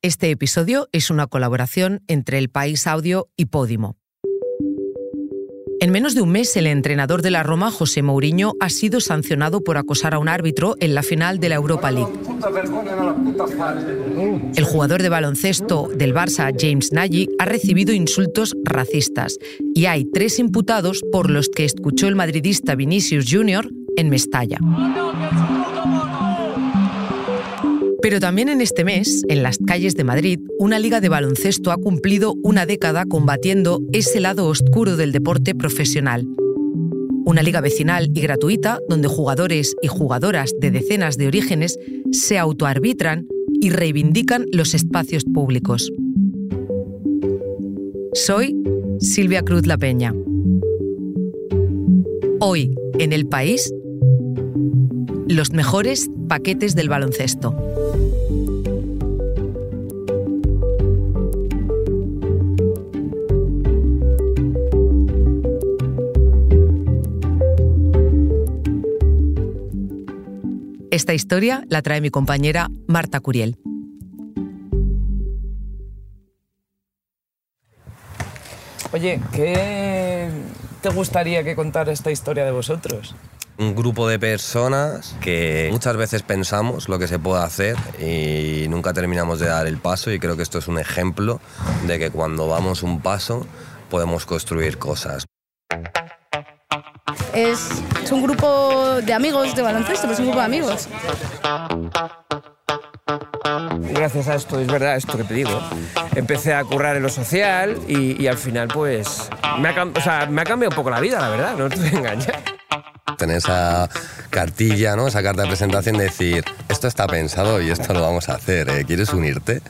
Este episodio es una colaboración entre El País Audio y Podimo. En menos de un mes, el entrenador de la Roma, José Mourinho, ha sido sancionado por acosar a un árbitro en la final de la Europa League. El jugador de baloncesto del Barça, James Nagy, ha recibido insultos racistas y hay tres imputados por los que escuchó el madridista Vinicius Jr. en Mestalla. Pero también en este mes, en las calles de Madrid, una liga de baloncesto ha cumplido una década combatiendo ese lado oscuro del deporte profesional. Una liga vecinal y gratuita donde jugadores y jugadoras de decenas de orígenes se autoarbitran y reivindican los espacios públicos. Soy Silvia Cruz La Peña. Hoy, en el país, los mejores paquetes del baloncesto. Esta historia la trae mi compañera Marta Curiel. Oye, ¿qué te gustaría que contara esta historia de vosotros? Un grupo de personas que muchas veces pensamos lo que se puede hacer y nunca terminamos de dar el paso y creo que esto es un ejemplo de que cuando vamos un paso podemos construir cosas. Es, un grupo de amigos de baloncesto, es un grupo de amigos. Gracias a esto, es verdad, esto que te digo, empecé a currar en lo social y, al final pues me ha, me ha cambiado un poco la vida, la verdad, no te voy a engañar tener esa cartilla, ¿no? esa carta de presentación, de decir, esto está pensado y esto lo vamos a hacer, ¿eh? ¿quieres unirte?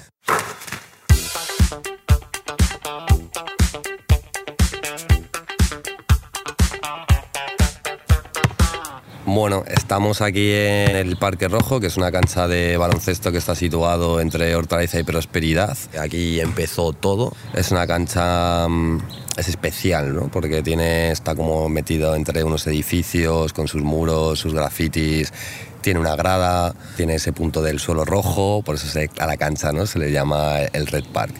Bueno, estamos aquí en el Parque Rojo, que es una cancha de baloncesto que está situado entre Hortaliza y Prosperidad. Aquí empezó todo. Es una cancha mm, es especial, ¿no? Porque tiene está como metido entre unos edificios con sus muros, sus grafitis. Tiene una grada, tiene ese punto del suelo rojo, por eso a la cancha ¿no? se le llama el Red Park.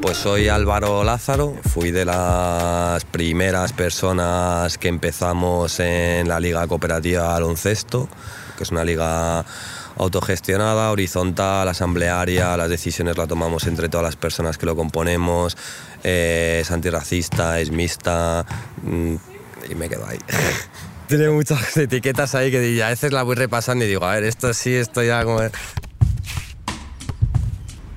Pues soy Álvaro Lázaro, fui de las primeras personas que empezamos en la Liga Cooperativa Baloncesto, que es una liga autogestionada, horizontal, asamblearia, las decisiones las tomamos entre todas las personas que lo componemos, eh, es antirracista, es mixta mm, y me quedo ahí. Tiene muchas etiquetas ahí que a veces la voy repasando y digo, a ver, esto sí, esto ya como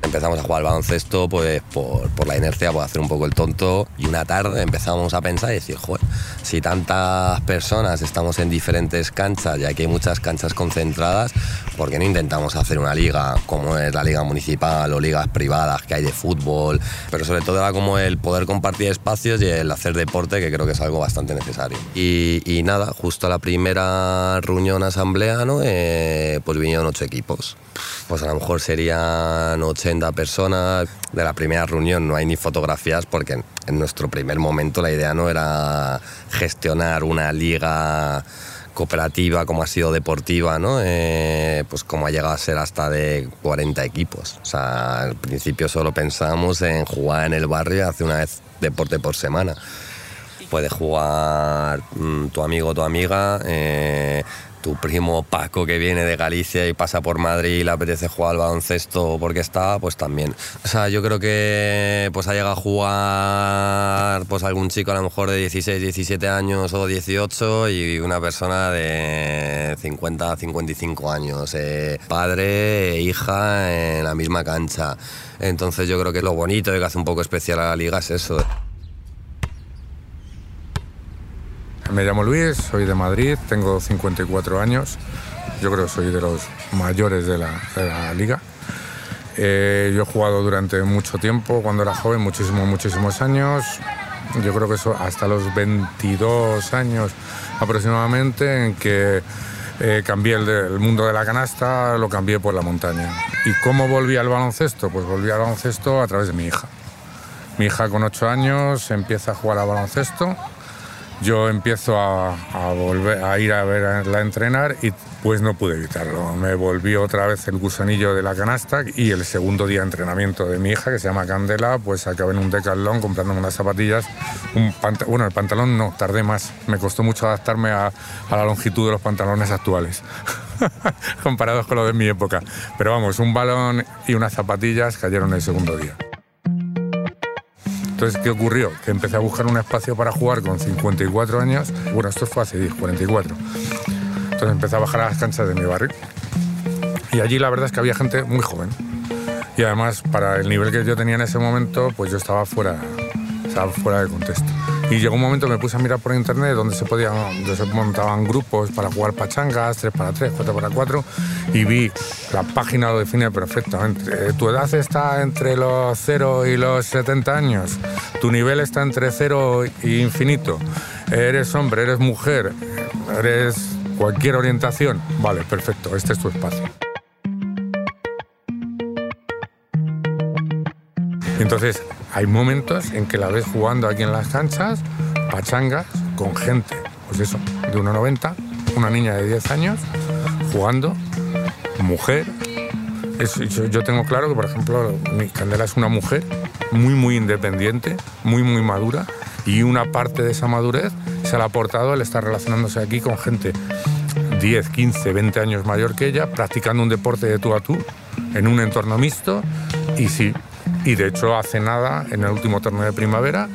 empezamos a jugar al baloncesto pues por, por, la inercia, por hacer un poco el tonto. Y una tarde empezamos a pensar y decir, joder, si tantas personas estamos en diferentes canchas y aquí hay muchas canchas concentradas, ¿por qué no intentamos hacer una liga como es la liga municipal o ligas privadas que hay de fútbol? Pero sobre todo era como el poder compartir espacios y el hacer deporte, que creo que es algo bastante necesario. Y, nada, justo a la primera reunión asamblea, ¿no? Eh, pues vinieron ocho equipos. Pues a lo mejor serían 80 personas. De la primera reunión no hay ni fotografías porque en, nuestro primer momento la idea no era gestionar una liga cooperativa como ha sido deportiva, ¿no? Eh, pues como ha llegado a ser hasta de 40 equipos. O sea, al principio solo pensábamos en jugar en el barrio y hacer una vez deporte por semana. Puede jugar mm, tu amigo o tu amiga, eh, tu primo Paco que viene de Galicia y pasa por Madrid y le apetece jugar al baloncesto porque está, pues también. O sea, yo creo que pues ha llegado a jugar pues algún chico a lo mejor de 16, 17 años o 18 y una persona de 50, 55 años, eh, padre e hija en la misma cancha. Entonces yo creo que lo bonito y que hace un poco especial a la liga es eso. Me llamo Luis, soy de Madrid, tengo 54 años. Yo creo que soy de los mayores de la, liga. Eh, yo he jugado durante mucho tiempo, cuando era joven, muchísimos, muchísimos años. Yo creo que eso hasta los 22 años aproximadamente, en que eh, cambié el, el, mundo de la canasta, lo cambié por la montaña. ¿Y cómo volví al baloncesto? Pues volví al baloncesto a través de mi hija. Mi hija con 8 años empieza a jugar al baloncesto yo empiezo a, volver a ir a verla entrenar y pues no pude evitarlo. Me volvió otra vez el gusanillo de la canasta y el segundo día de entrenamiento de mi hija, que se llama Candela, pues acabé en un decathlon comprándome unas zapatillas. Un bueno, el pantalón no, tardé más. Me costó mucho adaptarme a, a la longitud de los pantalones actuales, comparados con los de mi época. Pero vamos, un balón y unas zapatillas cayeron el segundo día. Entonces, ¿qué ocurrió? Que empecé a buscar un espacio para jugar con 54 años. Bueno, esto fue hace 10, 44. Entonces empecé a bajar a las canchas de mi barrio. Y allí la verdad es que había gente muy joven. Y además, para el nivel que yo tenía en ese momento, pues yo estaba fuera, estaba fuera de contexto. Y llegó un momento me puse a mirar por internet donde se podían, donde se montaban grupos para jugar pachangas, 3 para 3, 4 para 4, y vi la página lo define perfectamente. Eh, Tu edad está entre los 0 y los 70 años. Tu nivel está entre 0 y infinito. Eres hombre, eres mujer, eres cualquier orientación. Vale, perfecto, este es tu espacio. Entonces, hay momentos en que la ves jugando aquí en las canchas, pachangas, con gente, pues eso, de 1,90, una niña de 10 años, jugando, mujer. Yo tengo claro que, por ejemplo, mi Candela es una mujer muy, muy independiente, muy, muy madura, y una parte de esa madurez se la ha aportado el estar relacionándose aquí con gente 10, 15, 20 años mayor que ella, practicando un deporte de tú a tú, en un entorno mixto, y sí, y de hecho hace nada, en el último torneo de primavera,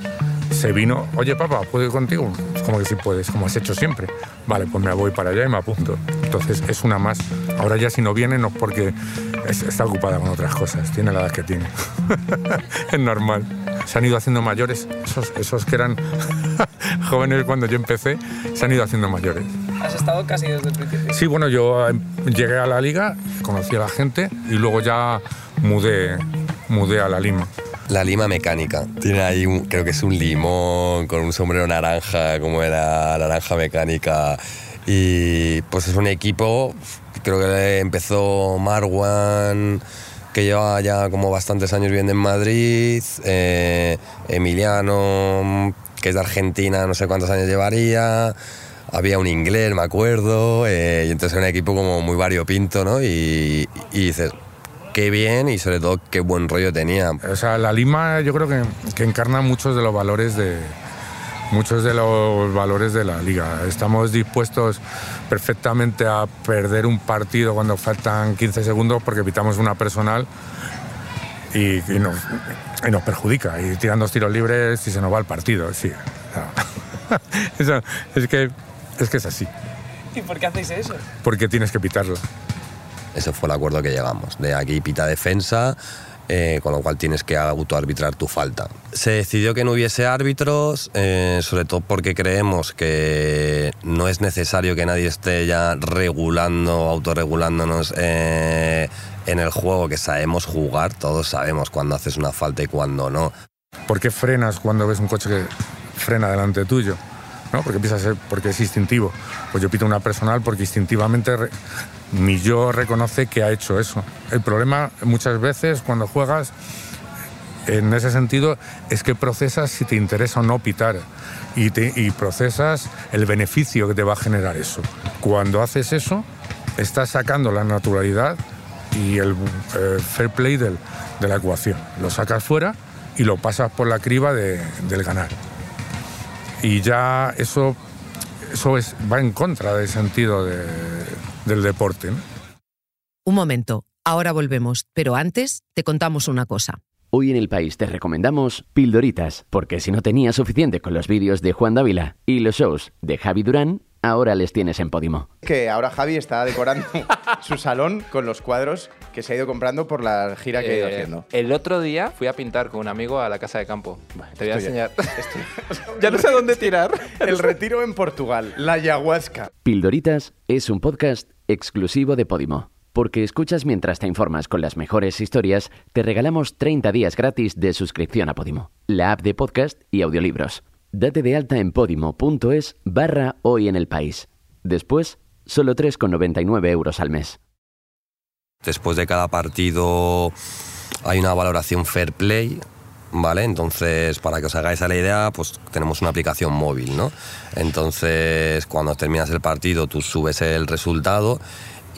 se vino, oye papá, ¿puedo ir contigo? Es como que sí puedes, como has hecho siempre. Vale, pues me voy para allá y me apunto. Entonces es una más. Ahora ya si no viene no es porque es- está ocupada con otras cosas, tiene la edad que tiene. es normal. Se han ido haciendo mayores, esos, esos que eran jóvenes cuando yo empecé, se han ido haciendo mayores. Has estado casi desde el principio. Sí, bueno, yo eh, llegué a la liga, conocí a la gente y luego ya mudé, mudé a la Lima. La lima mecánica. Tiene ahí, un- creo que es un limón con un sombrero naranja, como era naranja mecánica. Y pues es un equipo, creo que empezó Marwan, que lleva ya como bastantes años viviendo en Madrid. eh, Emiliano, que es de Argentina, no sé cuántos años llevaría. Había un inglés, me acuerdo. eh, y entonces era un equipo como muy variopinto, ¿no? Y, y dices, qué bien y sobre todo qué buen rollo tenía. O sea, la Lima yo creo que, que encarna muchos de los valores de muchos de los valores de la liga. Estamos dispuestos perfectamente a perder un partido cuando faltan 15 segundos porque pitamos una personal y, y nos, y nos perjudica. Y tiran dos tiros libres y se nos va el partido. Sí. Eso- es, que, es que es así. ¿Y por qué hacéis eso? Porque tienes que pitarlo. Ese fue el acuerdo que llegamos. De aquí pita defensa, eh, con lo cual tienes que autoarbitrar tu falta. Se decidió que no hubiese árbitros, eh, sobre todo porque creemos que no es necesario que nadie esté ya regulando, autorregulándonos eh, en el juego, que sabemos jugar, todos sabemos cuándo haces una falta y cuándo no. ¿Por qué frenas cuando ves un coche que frena delante tuyo? ¿No? Porque empieza porque es instintivo. Pues yo pito una personal porque instintivamente re- mi yo reconoce que ha hecho eso. El problema muchas veces cuando juegas, en ese sentido, es que procesas si te interesa o no pitar y, procesas el beneficio que te va a generar eso. Cuando haces eso, estás sacando la naturalidad y el eh, fair play de la ecuación. Lo sacas fuera y lo pasas por la criba de- del ganar. Y ya eso, eso es, va en contra del sentido de- del deporte. ¿no? Un momento, ahora volvemos, pero antes te contamos una cosa. Hoy en el país te recomendamos Pildoritas, porque si no tenías suficiente con los vídeos de Juan Dávila y los shows de Javi Durán, ahora les tienes en Podimo. Que ahora Javi está decorando su salón con los cuadros que se ha ido comprando por la gira que ha ido Eh, haciendo. El otro día fui a pintar con un amigo a la casa de campo. Te voy a esto ya- enseñar. ya no sé a dónde tirar. El retiro en Portugal, la ayahuasca. Pildoritas es un podcast exclusivo de Podimo. Porque escuchas mientras te informas con las mejores historias, te regalamos 30 días gratis de suscripción a Podimo, la app de podcast y audiolibros. Date de alta en podimo.es barra hoy en el país. Después, solo 3,99 euros al mes. Después de cada partido hay una valoración fair play ¿vale? Entonces, para que os hagáis a la idea, pues tenemos una aplicación móvil, ¿no? Entonces, cuando terminas el partido, tú subes el resultado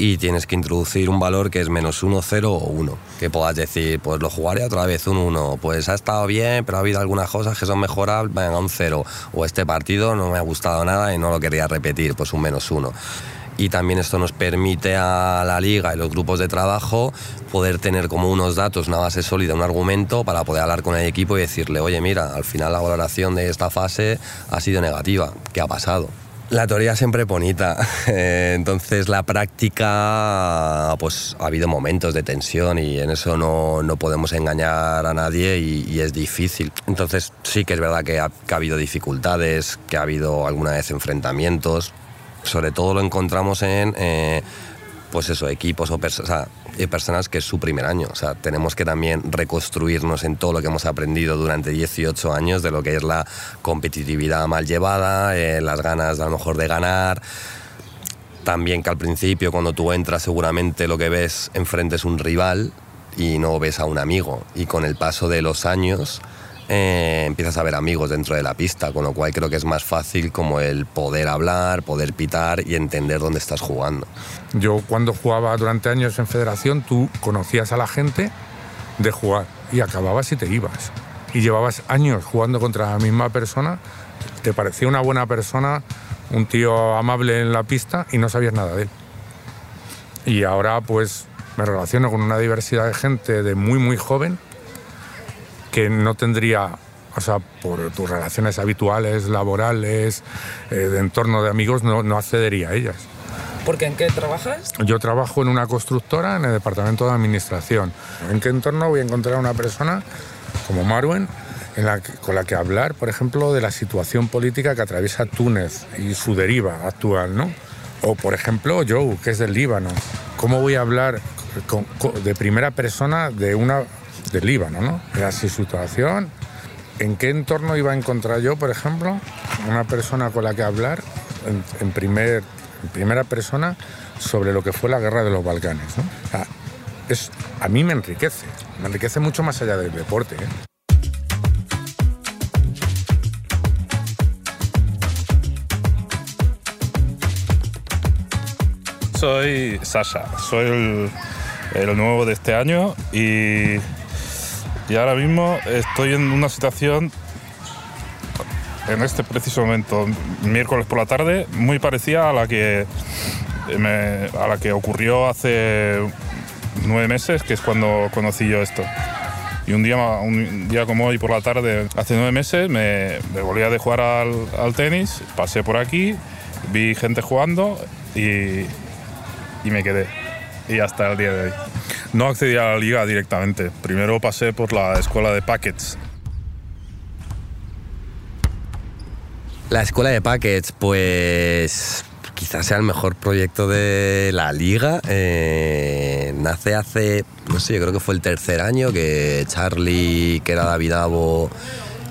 y tienes que introducir un valor que es menos 1, 0 o 1. Que puedas decir, pues lo jugaré otra vez un 1, pues ha estado bien, pero ha habido algunas cosas que son mejorables, venga, un 0. O este partido no me ha gustado nada y no lo quería repetir, pues un menos 1 y también esto nos permite a la liga y los grupos de trabajo poder tener como unos datos, una base sólida, un argumento para poder hablar con el equipo y decirle, oye, mira, al final la valoración de esta fase ha sido negativa, ¿qué ha pasado? La teoría siempre es bonita, eh, entonces la práctica, pues ha habido momentos de tensión y en eso no, no podemos engañar a nadie y, es difícil. Entonces sí que es verdad que ha, habido dificultades, que ha habido alguna vez enfrentamientos, sobre todo lo encontramos en... Eh, pues eso, equipos o personas, personas que es su primer año. O sea, tenemos que también reconstruirnos en todo lo que hemos aprendido durante 18 años de lo que es la competitividad mal llevada, eh, las ganas a lo mejor de ganar. También que al principio cuando tú entras seguramente lo que ves enfrente es un rival y no ves a un amigo. Y con el paso de los años eh, empiezas a ver amigos dentro de la pista, con lo cual creo que es más fácil como el poder hablar, poder pitar y entender dónde estás jugando. Yo cuando jugaba durante años en federación, tú conocías a la gente de jugar y acababas y te ibas. Y llevabas años jugando contra la misma persona, te parecía una buena persona, un tío amable en la pista y no sabías nada de él. Y ahora pues me relaciono con una diversidad de gente de muy muy joven que no tendría, o sea, por tus relaciones habituales, laborales, eh, de entorno de amigos, no, no accedería a ellas. ¿Porque en qué trabajas? Yo trabajo en una constructora en el departamento de administración. ¿En qué entorno voy a encontrar a una persona como Marwen en la con la que hablar, por ejemplo, de la situación política que atraviesa Túnez y su deriva actual, ¿no? O, por ejemplo, Joe, que es del Líbano. ¿Cómo voy a hablar de primera persona de una del Líbano, ¿no? Era su situación. ¿En qué entorno iba a encontrar yo, por ejemplo, una persona con la que hablar en, primer, primera persona sobre lo que fue la guerra de los Balcanes? es, a mí me enriquece, me enriquece mucho más allá del deporte. ¿eh? Soy Sasha, soy el, el nuevo de este año y y ahora mismo estoy en una situación, en este preciso momento, miércoles por la tarde, muy parecida a la que, a la que ocurrió hace nueve meses, que es cuando conocí yo esto. Y un día, un día como hoy por la tarde, hace nueve meses, me, me volvía de jugar al, al, tenis, pasé por aquí, vi gente jugando y, y me quedé. Y hasta el día de hoy. No accedí a la liga directamente. Primero pasé por la escuela de Packets. La escuela de Packets, pues quizás sea el mejor proyecto de la liga. Eh, nace hace, no sé, yo creo que fue el tercer año que Charlie, que era David Avo,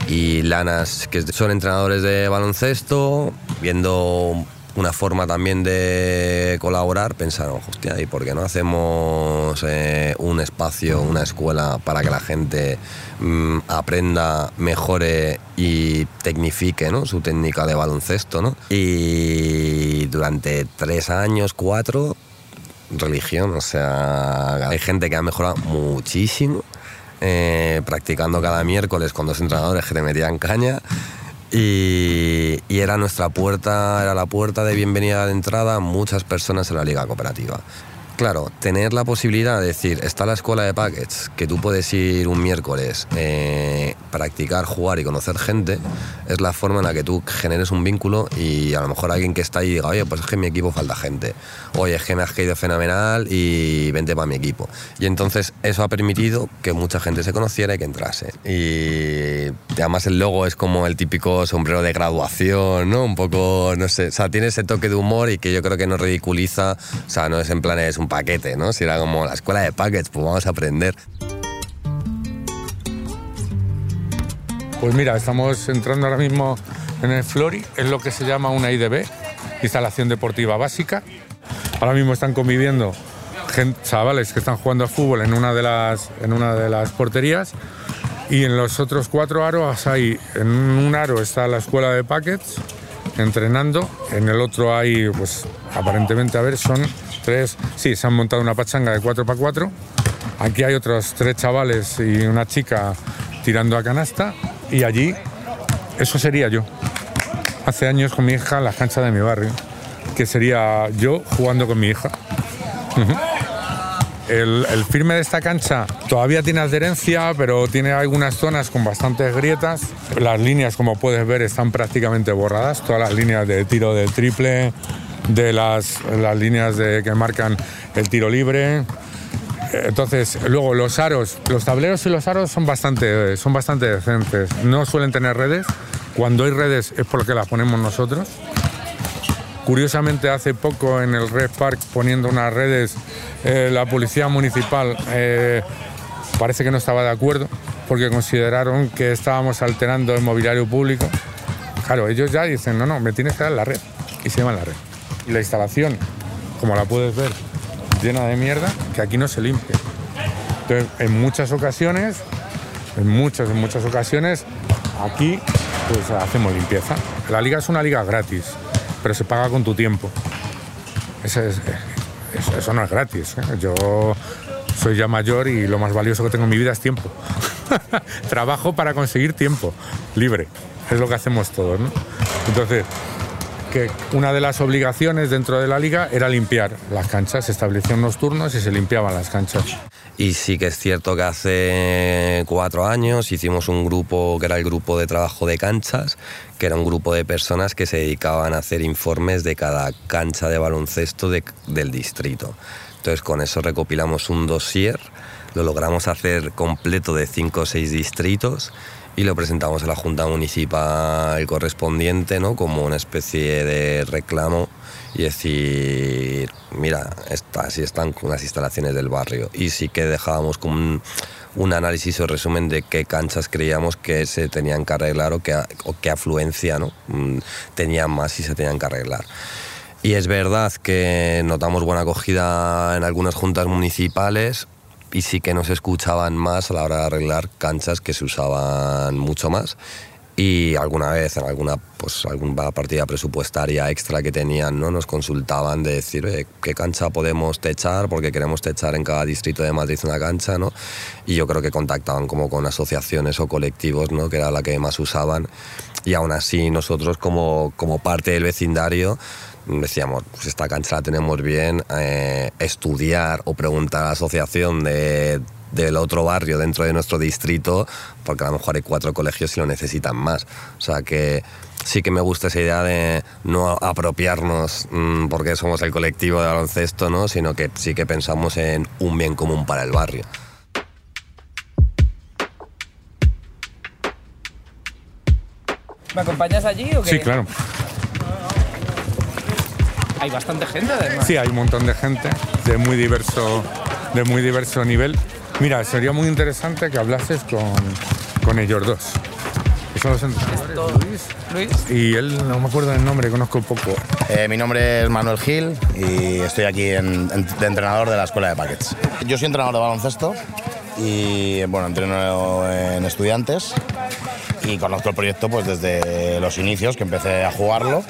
y Lanas, que son entrenadores de baloncesto, viendo una forma también de colaborar, pensaron, hostia, ¿y por qué no hacemos eh, un espacio, una escuela para que la gente mm, aprenda, mejore y tecnifique ¿no? su técnica de baloncesto? ¿no? Y durante tres años, cuatro, religión, o sea, hay gente que ha mejorado muchísimo. Eh, practicando cada miércoles con dos entrenadores que te metían caña y, era nuestra puerta, era la puerta de bienvenida de entrada a muchas personas en la liga cooperativa. Claro, tener la posibilidad de decir, está la escuela de packets, que tú puedes ir un miércoles, eh, practicar, jugar y conocer gente, es la forma en la que tú generes un vínculo y a lo mejor alguien que está ahí diga, oye, pues es que en mi equipo falta gente, oye, es que me has caído fenomenal y vente para mi equipo. Y entonces eso ha permitido que mucha gente se conociera y que entrase. Y además el logo es como el típico sombrero de graduación, ¿no? Un poco, no sé, o sea, tiene ese toque de humor y que yo creo que no ridiculiza, o sea, no es en plan, es un paquete, ¿no? Si era como la escuela de packets, pues vamos a aprender. Pues mira, estamos entrando ahora mismo en el Flori, es lo que se llama una IDB, instalación deportiva básica. Ahora mismo están conviviendo chavales que están jugando a fútbol en una de las, en una de las porterías Y en los otros cuatro aros hay, en un aro está la escuela de packets entrenando, en el otro hay, pues aparentemente, a ver, son tres, sí, se han montado una pachanga de 4x4, aquí hay otros tres chavales y una chica tirando a canasta y allí, eso sería yo. Hace años con mi hija en las canchas de mi barrio, que sería yo jugando con mi hija. El, el firme de esta cancha todavía tiene adherencia, pero tiene algunas zonas con bastantes grietas. Las líneas, como puedes ver, están prácticamente borradas. Todas las líneas de tiro de triple, de las, las líneas de, que marcan el tiro libre. Entonces, luego los aros, los tableros y los aros son bastante, son bastante decentes. No suelen tener redes. Cuando hay redes es porque las ponemos nosotros. Curiosamente, hace poco en el Red Park poniendo unas redes, eh, la policía municipal eh, parece que no estaba de acuerdo porque consideraron que estábamos alterando el mobiliario público. Claro, ellos ya dicen, no, no, me tienes que dar la red. Y se llevan la red. Y la instalación, como la puedes ver, llena de mierda, que aquí no se limpia. Entonces, en muchas ocasiones, en muchas, en muchas ocasiones, aquí pues hacemos limpieza. La liga es una liga gratis, pero se paga con tu tiempo. Eso- eso no es gratis. ¿eh? Yo soy ya mayor y lo más valioso que tengo en mi vida es tiempo. Trabajo para conseguir tiempo libre. Es lo que hacemos todos, ¿no? Entonces, que una de las obligaciones dentro de la liga era limpiar las canchas. Se establecían unos turnos y se limpiaban las canchas. Y sí que es cierto que hace cuatro años hicimos un grupo que era el grupo de trabajo de canchas, que era un grupo de personas que se dedicaban a hacer informes de cada cancha de baloncesto de- del distrito. Entonces con eso recopilamos un dossier, lo logramos hacer completo de cinco o seis distritos y lo presentamos a la Junta Municipal correspondiente ¿no? como una especie de reclamo y decir, mira, esta- así están las instalaciones del barrio. Y sí que dejábamos como un, análisis o resumen de qué canchas creíamos que se tenían que arreglar o qué, qué afluencia ¿no? Mm, tenían más y se tenían que arreglar. Y es verdad que notamos buena acogida en algunas juntas municipales y sí que nos escuchaban más a la hora de arreglar canchas que se usaban mucho más. Y alguna vez en alguna, pues, alguna partida presupuestaria extra que tenían, ¿no? nos consultaban de decir, "Oye, ¿qué cancha podemos techar? Porque queremos techar en cada distrito de Madrid una cancha, ¿no? Y yo creo que contactaban como con asociaciones o colectivos, ¿no? que era la que más usaban. Y aún así nosotros como, como parte del vecindario decíamos, pues esta cancha la tenemos bien, eh, estudiar o preguntar a la asociación de, del otro barrio dentro de nuestro distrito, porque a lo mejor hay cuatro colegios y lo necesitan más. O sea que sí que me gusta esa idea de no apropiarnos mm, porque somos el colectivo de baloncesto, ¿no? sino que sí que pensamos en un bien común para el barrio. ¿Me acompañas allí o qué? Sí, claro. Hay bastante gente además. Sí, hay un montón de gente de muy diverso, de muy diverso nivel. Mira, sería muy interesante que hablases con, con ellos dos. Que son los entrenadores, Luis. Luis. Y él, no me acuerdo del nombre, conozco poco. Eh, mi nombre es Manuel Gil y estoy aquí en- en- de entrenador de la Escuela de Packets. Yo soy entrenador de baloncesto y bueno, entreno en estudiantes y conozco el proyecto pues desde los inicios que empecé a jugarlo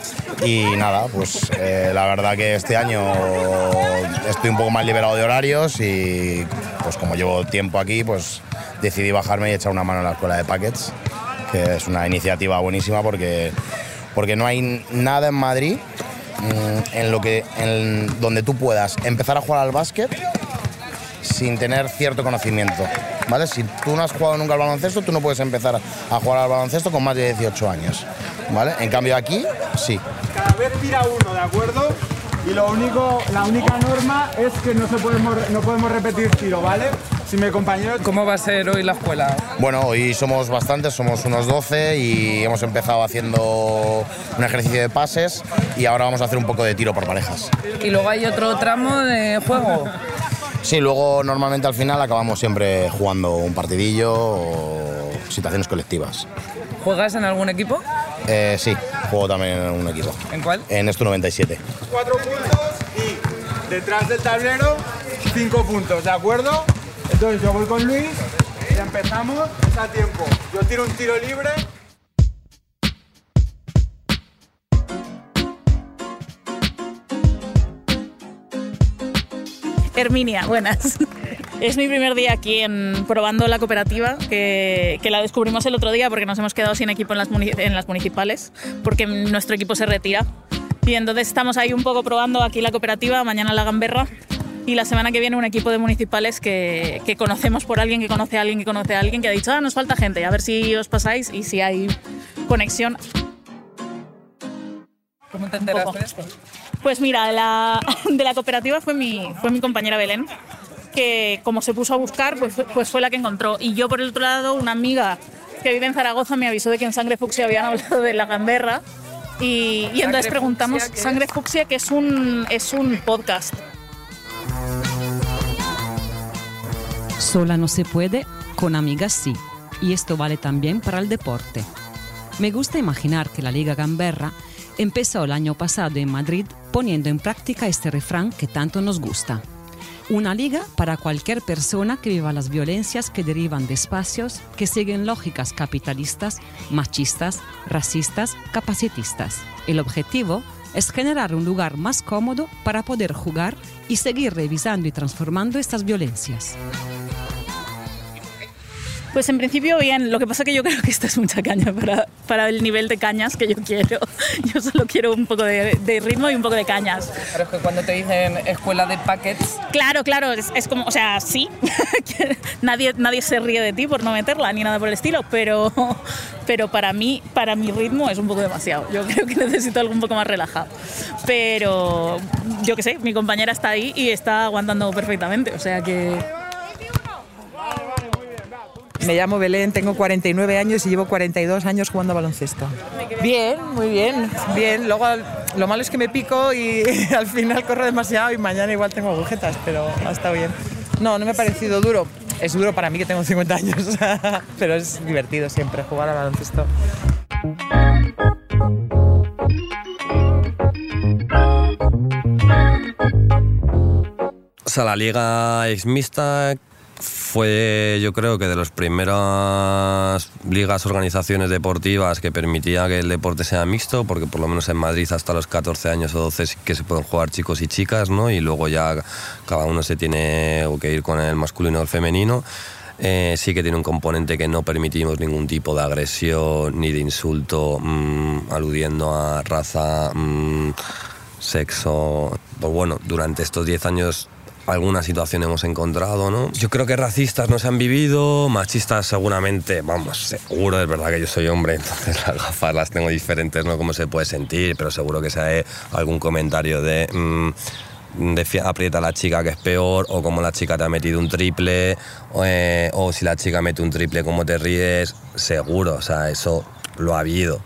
y nada, pues eh, la verdad que este año estoy un poco más liberado de horarios y pues como llevo tiempo aquí pues decidí bajarme y echar una mano en la Escuela de Packets que es una iniciativa buenísima porque, porque no hay nada en Madrid mm, en lo que, en donde tú puedas empezar a jugar al básquet sin tener cierto conocimiento. ¿Vale? Si tú no has jugado nunca al baloncesto, tú no puedes empezar a jugar al baloncesto con más de 18 años. ¿Vale? En cambio aquí, sí. Cada vez tira uno, ¿de acuerdo? Y lo único, la única norma es que no, se podemos, no podemos repetir tiro, ¿vale? Si mi compañero... ¿Cómo va a ser hoy la escuela? Bueno, hoy somos bastantes, somos unos 12 y hemos empezado haciendo un ejercicio de pases y ahora vamos a hacer un poco de tiro por parejas. Y luego hay otro tramo de juego. Sí, luego normalmente al final acabamos siempre jugando un partidillo o situaciones colectivas. ¿Juegas en algún equipo? Eh, sí, juego también en un equipo. ¿En cuál? En esto 97. Cuatro puntos y detrás del tablero cinco puntos, ¿de acuerdo? Entonces yo voy con Luis y empezamos, es a tiempo. Yo tiro un tiro libre. Herminia, buenas. Es mi primer día aquí en, probando la cooperativa, que, que la descubrimos el otro día porque nos hemos quedado sin equipo en las, muni- en las municipales, porque nuestro equipo se retira. Y entonces estamos ahí un poco probando aquí la cooperativa, mañana la gamberra. Y la semana que viene un equipo de municipales que, que conocemos por alguien que conoce a alguien que conoce a alguien que ha dicho, ah, nos falta gente, a ver si os pasáis y si hay conexión. ¿Cómo te enteraste? Pues mira, la, de la cooperativa fue mi, fue mi compañera Belén, que como se puso a buscar, pues, fue- pues fue la que encontró. Y yo, por el otro lado, una amiga que vive en Zaragoza me avisó de que en Sangre Fucsia habían hablado de la gamberra. Y, y entonces ¿Sangre preguntamos, Fucsia Sangre Fucsia, que es un, es un podcast. Sola no se puede, con amigas sí. Y esto vale también para el deporte. Me gusta imaginar que la Liga Gamberra empezó el año pasado en Madrid poniendo en práctica este refrán que tanto nos gusta. Una liga para cualquier persona que viva las violencias que derivan de espacios que siguen lógicas capitalistas, machistas, racistas, capacitistas. El objetivo es generar un lugar más cómodo para poder jugar y seguir revisando y transformando estas violencias. Pues en principio bien, lo que pasa que yo creo que esta es mucha caña para, para el nivel de cañas que yo quiero. Yo solo quiero un poco de, de ritmo y un poco de cañas. Pero es que cuando te dicen escuela de packets, Claro, claro, es, es como, o sea, sí, nadie, nadie se ríe de ti por no meterla ni nada por el estilo, pero, pero para mí, para mi ritmo es un poco demasiado. Yo creo que necesito algo un poco más relajado. Pero yo qué sé, mi compañera está ahí y está aguantando perfectamente, o sea que... Me llamo Belén, tengo 49 años y llevo 42 años jugando a baloncesto. Bien, muy bien, bien. Luego lo malo es que me pico y al final corro demasiado y mañana igual tengo agujetas, pero ha estado bien. No, no me ha parecido duro. Es duro para mí que tengo 50 años, pero es divertido siempre jugar a baloncesto. O sea, la liga ex mixta fue yo creo que de las primeras ligas, organizaciones deportivas que permitía que el deporte sea mixto, porque por lo menos en Madrid hasta los 14 años o 12 sí que se pueden jugar chicos y chicas, ¿no? Y luego ya cada uno se tiene que ir con el masculino o el femenino. Eh, sí que tiene un componente que no permitimos ningún tipo de agresión ni de insulto mm, aludiendo a raza, mm, sexo. Pues bueno, durante estos 10 años alguna situación hemos encontrado, ¿no? Yo creo que racistas no se han vivido, machistas seguramente, vamos, seguro, es verdad que yo soy hombre, entonces las gafas las tengo diferentes, ¿no? Cómo se puede sentir, pero seguro que sea algún comentario de... mm, aprieta a la chica que es peor, o como la chica te ha metido un triple, o, eh, o si la chica mete un triple, cómo te ríes, seguro, o sea, eso lo ha habido.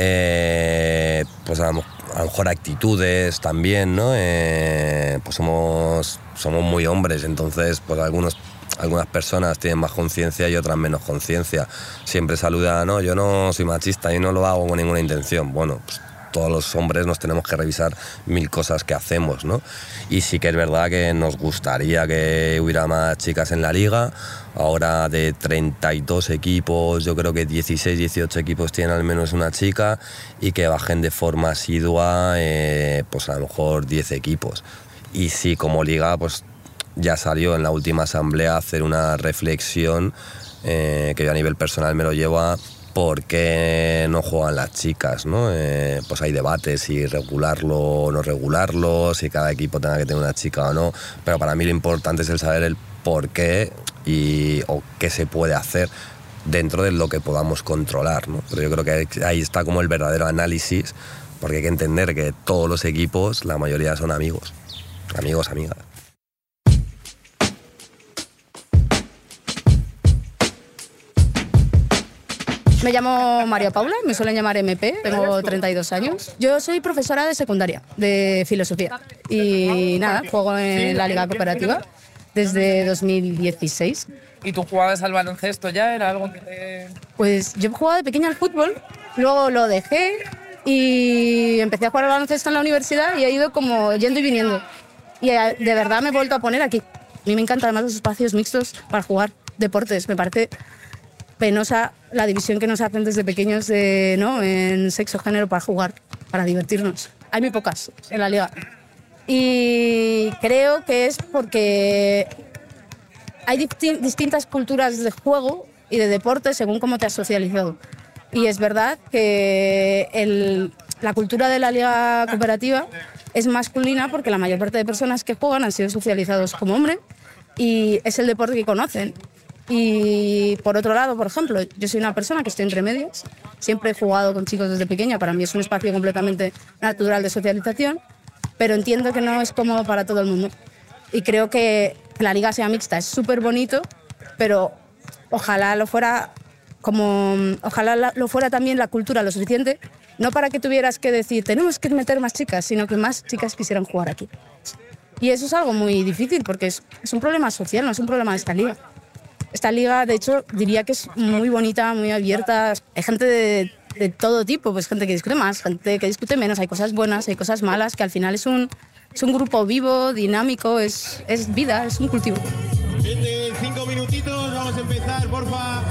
Eh, pues a lo, mejor actitudes también, ¿no? Eh, pues somos, somos muy hombres, entonces pues algunos algunas personas tienen más conciencia y otras menos conciencia. Siempre saluda, no, yo no soy machista y no lo hago con ninguna intención. Bueno, pues todos los hombres nos tenemos que revisar mil cosas que hacemos, ¿no? Y sí que es verdad que nos gustaría que hubiera más chicas en la liga. Ahora de 32 equipos, yo creo que 16, 18 equipos tienen al menos una chica y que bajen de forma asidua, eh, pues a lo mejor 10 equipos. Y sí, como liga, pues ya salió en la última asamblea hacer una reflexión eh, que yo a nivel personal me lo llevo a por qué no juegan las chicas, ¿no? Eh, pues hay debates si regularlo o no regularlo, si cada equipo tenga que tener una chica o no, pero para mí lo importante es el saber el por qué y, o qué se puede hacer dentro de lo que podamos controlar, ¿no? Pero yo creo que ahí está como el verdadero análisis, porque hay que entender que todos los equipos, la mayoría son amigos, amigos, amigas. Me llamo María Paula, me suelen llamar MP, tengo 32 años. Yo soy profesora de secundaria, de filosofía. Y nada, juego en la Liga Cooperativa desde 2016. ¿Y tú jugabas al baloncesto ya? ¿Era algo que te...? Pues yo jugaba de pequeña al fútbol, luego lo dejé y empecé a jugar al baloncesto en la universidad y he ido como yendo y viniendo. Y eh, de verdad me he vuelto a poner aquí. A mí me encantan además los espacios mixtos para jugar. deportes. Me parece penosa la división que nos hacen desde pequeños de, ¿no? en sexo género para jugar, para divertirnos. Hay muy pocas en la liga. Y creo que es porque hay disti- distintas culturas de juego y de deporte según cómo te has socializado. Y es verdad que el- la cultura de la liga cooperativa es masculina porque la mayor parte de personas que juegan han sido socializados como hombre y es el deporte que conocen. Y por otro lado, por ejemplo, yo soy una persona que estoy entre medias, siempre he jugado con chicos desde pequeña, para mí es un espacio completamente natural de socialización, pero entiendo que no es cómodo para todo el mundo. Y creo que la liga sea mixta, es súper bonito, pero ojalá lo fuera como ojalá lo fuera también la cultura lo suficiente, no para que tuvieras que decir tenemos que meter más chicas, sino que más chicas quisieran jugar aquí. Y eso es algo muy difícil porque es, es un problema social, no es un problema de esta liga. Esta liga, de hecho, diría que es muy bonita, muy abierta. Hay gente de, de todo tipo, pues gente que discute más, gente que discute menos. Hay cosas buenas, hay cosas malas, que al final es un, es un grupo vivo, dinámico, es, es vida, es un cultivo. Gente, cinco minutitos, vamos a empezar, porfa.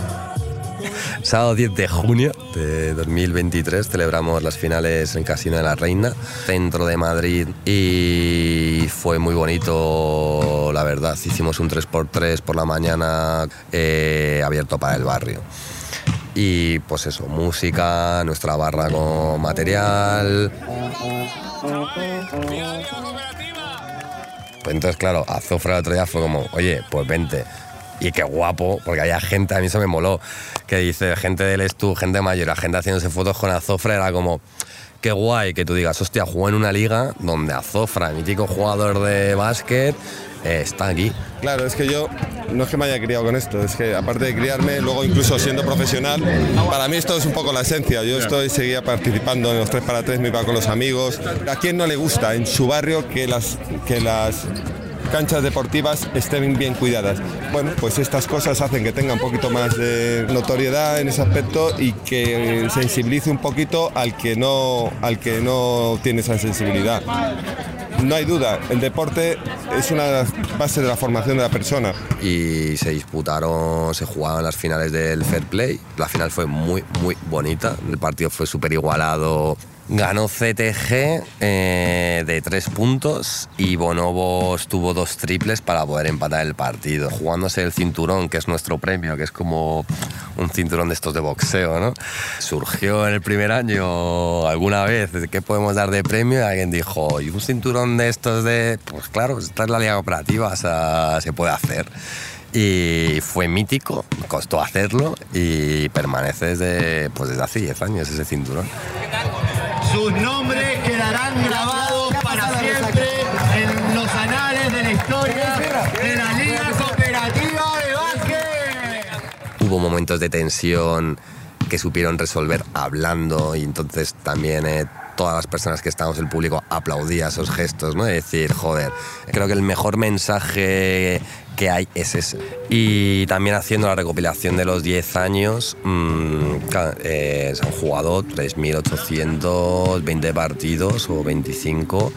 Sábado 10 de junio de 2023 celebramos las finales en Casino de la Reina, centro de Madrid, y fue muy bonito, la verdad. Hicimos un 3x3 por la mañana eh, abierto para el barrio. Y pues eso, música, nuestra barra con material. Pues entonces, claro, Azofra el otro día fue como, oye, pues vente. Y qué guapo, porque había gente, a mí eso me moló, que dice, gente del Estu, gente mayor, la gente haciéndose fotos con Azofra, era como, qué guay que tú digas, hostia, juego en una liga donde Azofra, mítico jugador de básquet, eh, está aquí. Claro, es que yo no es que me haya criado con esto, es que aparte de criarme, luego incluso siendo profesional, para mí esto es un poco la esencia. Yo estoy seguía participando en los 3 para 3, me iba con los amigos. ¿A quién no le gusta en su barrio que las, que las canchas deportivas estén bien cuidadas? Bueno, pues estas cosas hacen que tenga un poquito más de notoriedad en ese aspecto y que sensibilice un poquito al que no, al que no tiene esa sensibilidad. No hay duda, el deporte es una bases de la formación de la persona. y se disputaron, se jugaban las finales del Fair Play. La final fue muy, muy bonita. El partido fue súper igualado. Ganó CTG eh, de tres puntos y Bonobos tuvo dos triples para poder empatar el partido, jugándose el cinturón, que es nuestro premio, que es como un cinturón de estos de boxeo, ¿no? Surgió en el primer año alguna vez, ¿qué podemos dar de premio? Y alguien dijo, ¿y un cinturón de estos de...? Pues claro, esta es la liga cooperativa, o sea, se puede hacer y fue mítico, costó hacerlo y permanece desde, pues desde hace 10 años ese cinturón. Sus nombres quedarán grabados para siempre en los anales de la historia de la Liga Cooperativa de Básquet. Hubo momentos de tensión que supieron resolver hablando y entonces también eh, todas las personas que estábamos, el público aplaudía esos gestos, ¿no? De decir, joder, creo que el mejor mensaje que hay es ese. Y también haciendo la recopilación de los 10 años, mm, ca- eh, se han jugado 3.820 partidos o 25.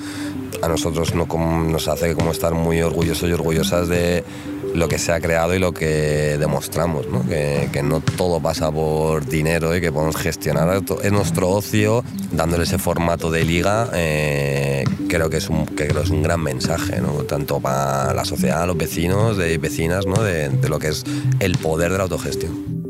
A nosotros no, como- nos hace como estar muy orgullosos y orgullosas de lo que se ha creado y lo que demostramos. Que, no todo pasa por dinero y que podemos gestionar en nuestro ocio, dándole ese formato de liga, eh, creo que es un, creo es un gran mensaje, ¿no? tanto para la sociedad, los vecinos y vecinas, de, de lo que es el poder de la autogestión.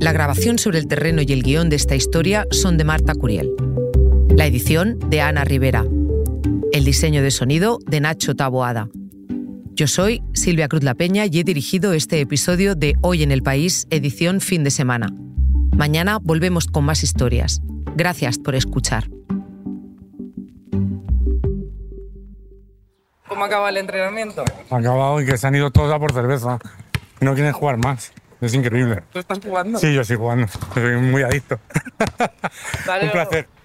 La grabación sobre el terreno y el guion de esta historia son de Marta Curiel. La edición de Ana Rivera. El diseño de sonido de Nacho Taboada. Yo soy Silvia Cruz La Peña y he dirigido este episodio de Hoy en el País, edición fin de semana. Mañana volvemos con más historias. Gracias por escuchar. ¿Cómo acaba el entrenamiento? Ha acabado y que se han ido todos a por cerveza. No quieren jugar más. Es increíble. ¿Tú estás jugando? Sí, yo estoy jugando. Soy muy adicto. Dale, Un placer.